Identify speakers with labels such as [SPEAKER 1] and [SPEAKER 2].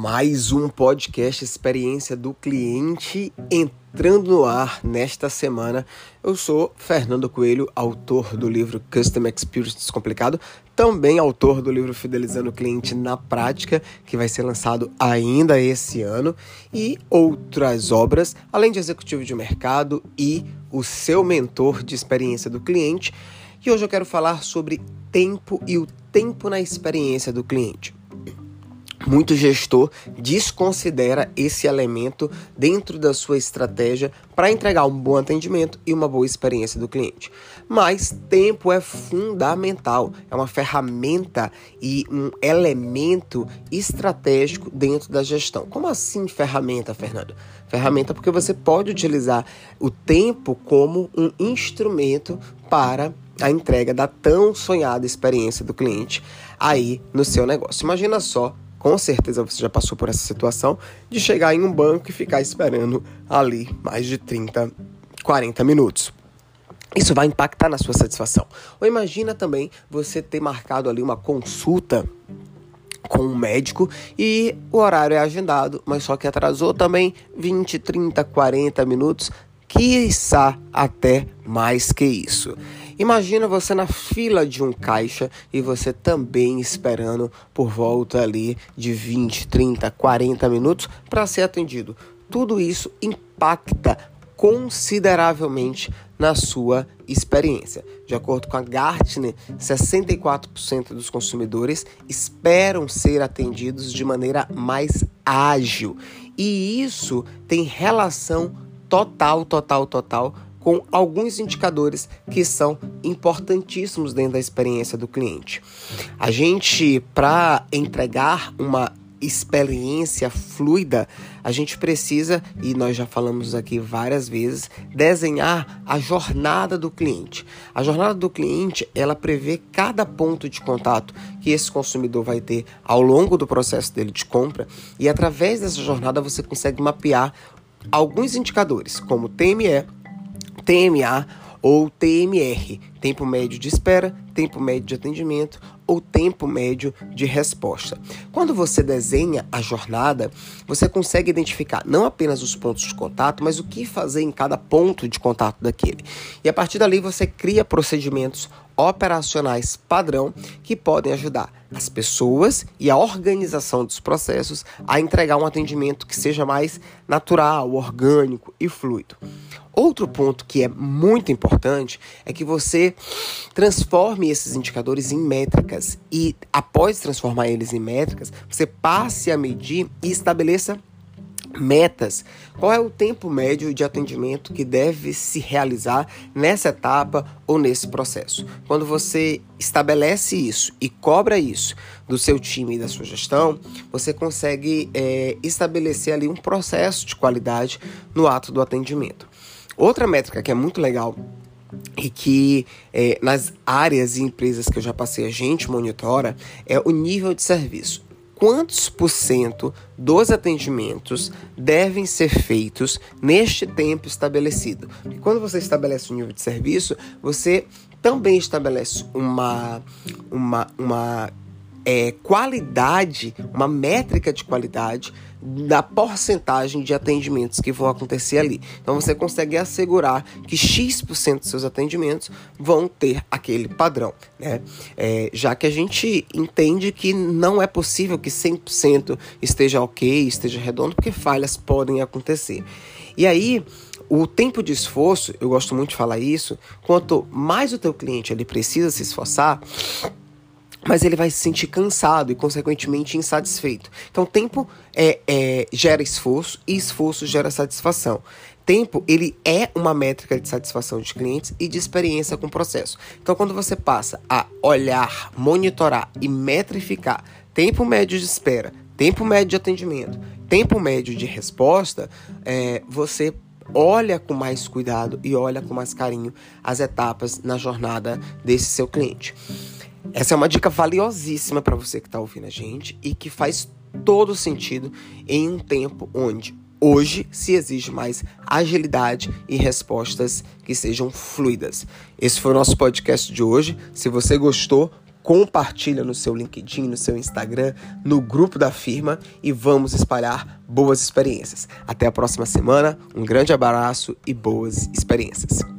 [SPEAKER 1] mais um podcast Experiência do Cliente entrando no ar nesta semana. Eu sou Fernando Coelho, autor do livro Custom Experience Descomplicado, também autor do livro Fidelizando o Cliente na Prática, que vai ser lançado ainda esse ano, e outras obras, além de executivo de mercado e o seu mentor de experiência do cliente. E hoje eu quero falar sobre tempo e o tempo na experiência do cliente. Muito gestor desconsidera esse elemento dentro da sua estratégia para entregar um bom atendimento e uma boa experiência do cliente. Mas tempo é fundamental, é uma ferramenta e um elemento estratégico dentro da gestão. Como assim ferramenta, Fernando? Ferramenta porque você pode utilizar o tempo como um instrumento para a entrega da tão sonhada experiência do cliente aí no seu negócio. Imagina só com certeza você já passou por essa situação de chegar em um banco e ficar esperando ali mais de 30, 40 minutos. Isso vai impactar na sua satisfação. Ou imagina também você ter marcado ali uma consulta com um médico e o horário é agendado, mas só que atrasou também 20, 30, 40 minutos, quiçá até mais que isso. Imagina você na fila de um caixa e você também esperando por volta ali de 20, 30, 40 minutos para ser atendido. Tudo isso impacta consideravelmente na sua experiência. De acordo com a Gartner, 64% dos consumidores esperam ser atendidos de maneira mais ágil. E isso tem relação total, total, total com alguns indicadores que são importantíssimos dentro da experiência do cliente. A gente, para entregar uma experiência fluida, a gente precisa, e nós já falamos aqui várias vezes, desenhar a jornada do cliente. A jornada do cliente, ela prevê cada ponto de contato que esse consumidor vai ter ao longo do processo dele de compra, e através dessa jornada você consegue mapear alguns indicadores, como TME, TMA ou TMR, tempo médio de espera, tempo médio de atendimento ou tempo médio de resposta. Quando você desenha a jornada, você consegue identificar não apenas os pontos de contato, mas o que fazer em cada ponto de contato daquele. E a partir dali você cria procedimentos operacionais padrão que podem ajudar as pessoas e a organização dos processos a entregar um atendimento que seja mais natural, orgânico e fluido. Outro ponto que é muito importante é que você transforme esses indicadores em métricas e, após transformar eles em métricas, você passe a medir e estabeleça metas. Qual é o tempo médio de atendimento que deve se realizar nessa etapa ou nesse processo? Quando você estabelece isso e cobra isso do seu time e da sua gestão, você consegue é, estabelecer ali um processo de qualidade no ato do atendimento. Outra métrica que é muito legal e que é, nas áreas e empresas que eu já passei a gente monitora é o nível de serviço quantos por cento dos atendimentos devem ser feitos neste tempo estabelecido. Porque quando você estabelece um nível de serviço, você também estabelece uma, uma, uma é, qualidade, uma métrica de qualidade da porcentagem de atendimentos que vão acontecer ali. Então você consegue assegurar que X% dos seus atendimentos vão ter aquele padrão, né? É, já que a gente entende que não é possível que 100% esteja ok, esteja redondo, porque falhas podem acontecer. E aí, o tempo de esforço, eu gosto muito de falar isso, quanto mais o teu cliente ele precisa se esforçar, mas ele vai se sentir cansado e, consequentemente, insatisfeito. Então, tempo é, é, gera esforço e esforço gera satisfação. Tempo, ele é uma métrica de satisfação de clientes e de experiência com o processo. Então, quando você passa a olhar, monitorar e metrificar tempo médio de espera, tempo médio de atendimento, tempo médio de resposta, é, você olha com mais cuidado e olha com mais carinho as etapas na jornada desse seu cliente. Essa é uma dica valiosíssima para você que está ouvindo a gente e que faz todo sentido em um tempo onde hoje se exige mais agilidade e respostas que sejam fluidas. Esse foi o nosso podcast de hoje. Se você gostou, compartilha no seu LinkedIn, no seu Instagram, no grupo da firma e vamos espalhar boas experiências. Até a próxima semana, um grande abraço e boas experiências.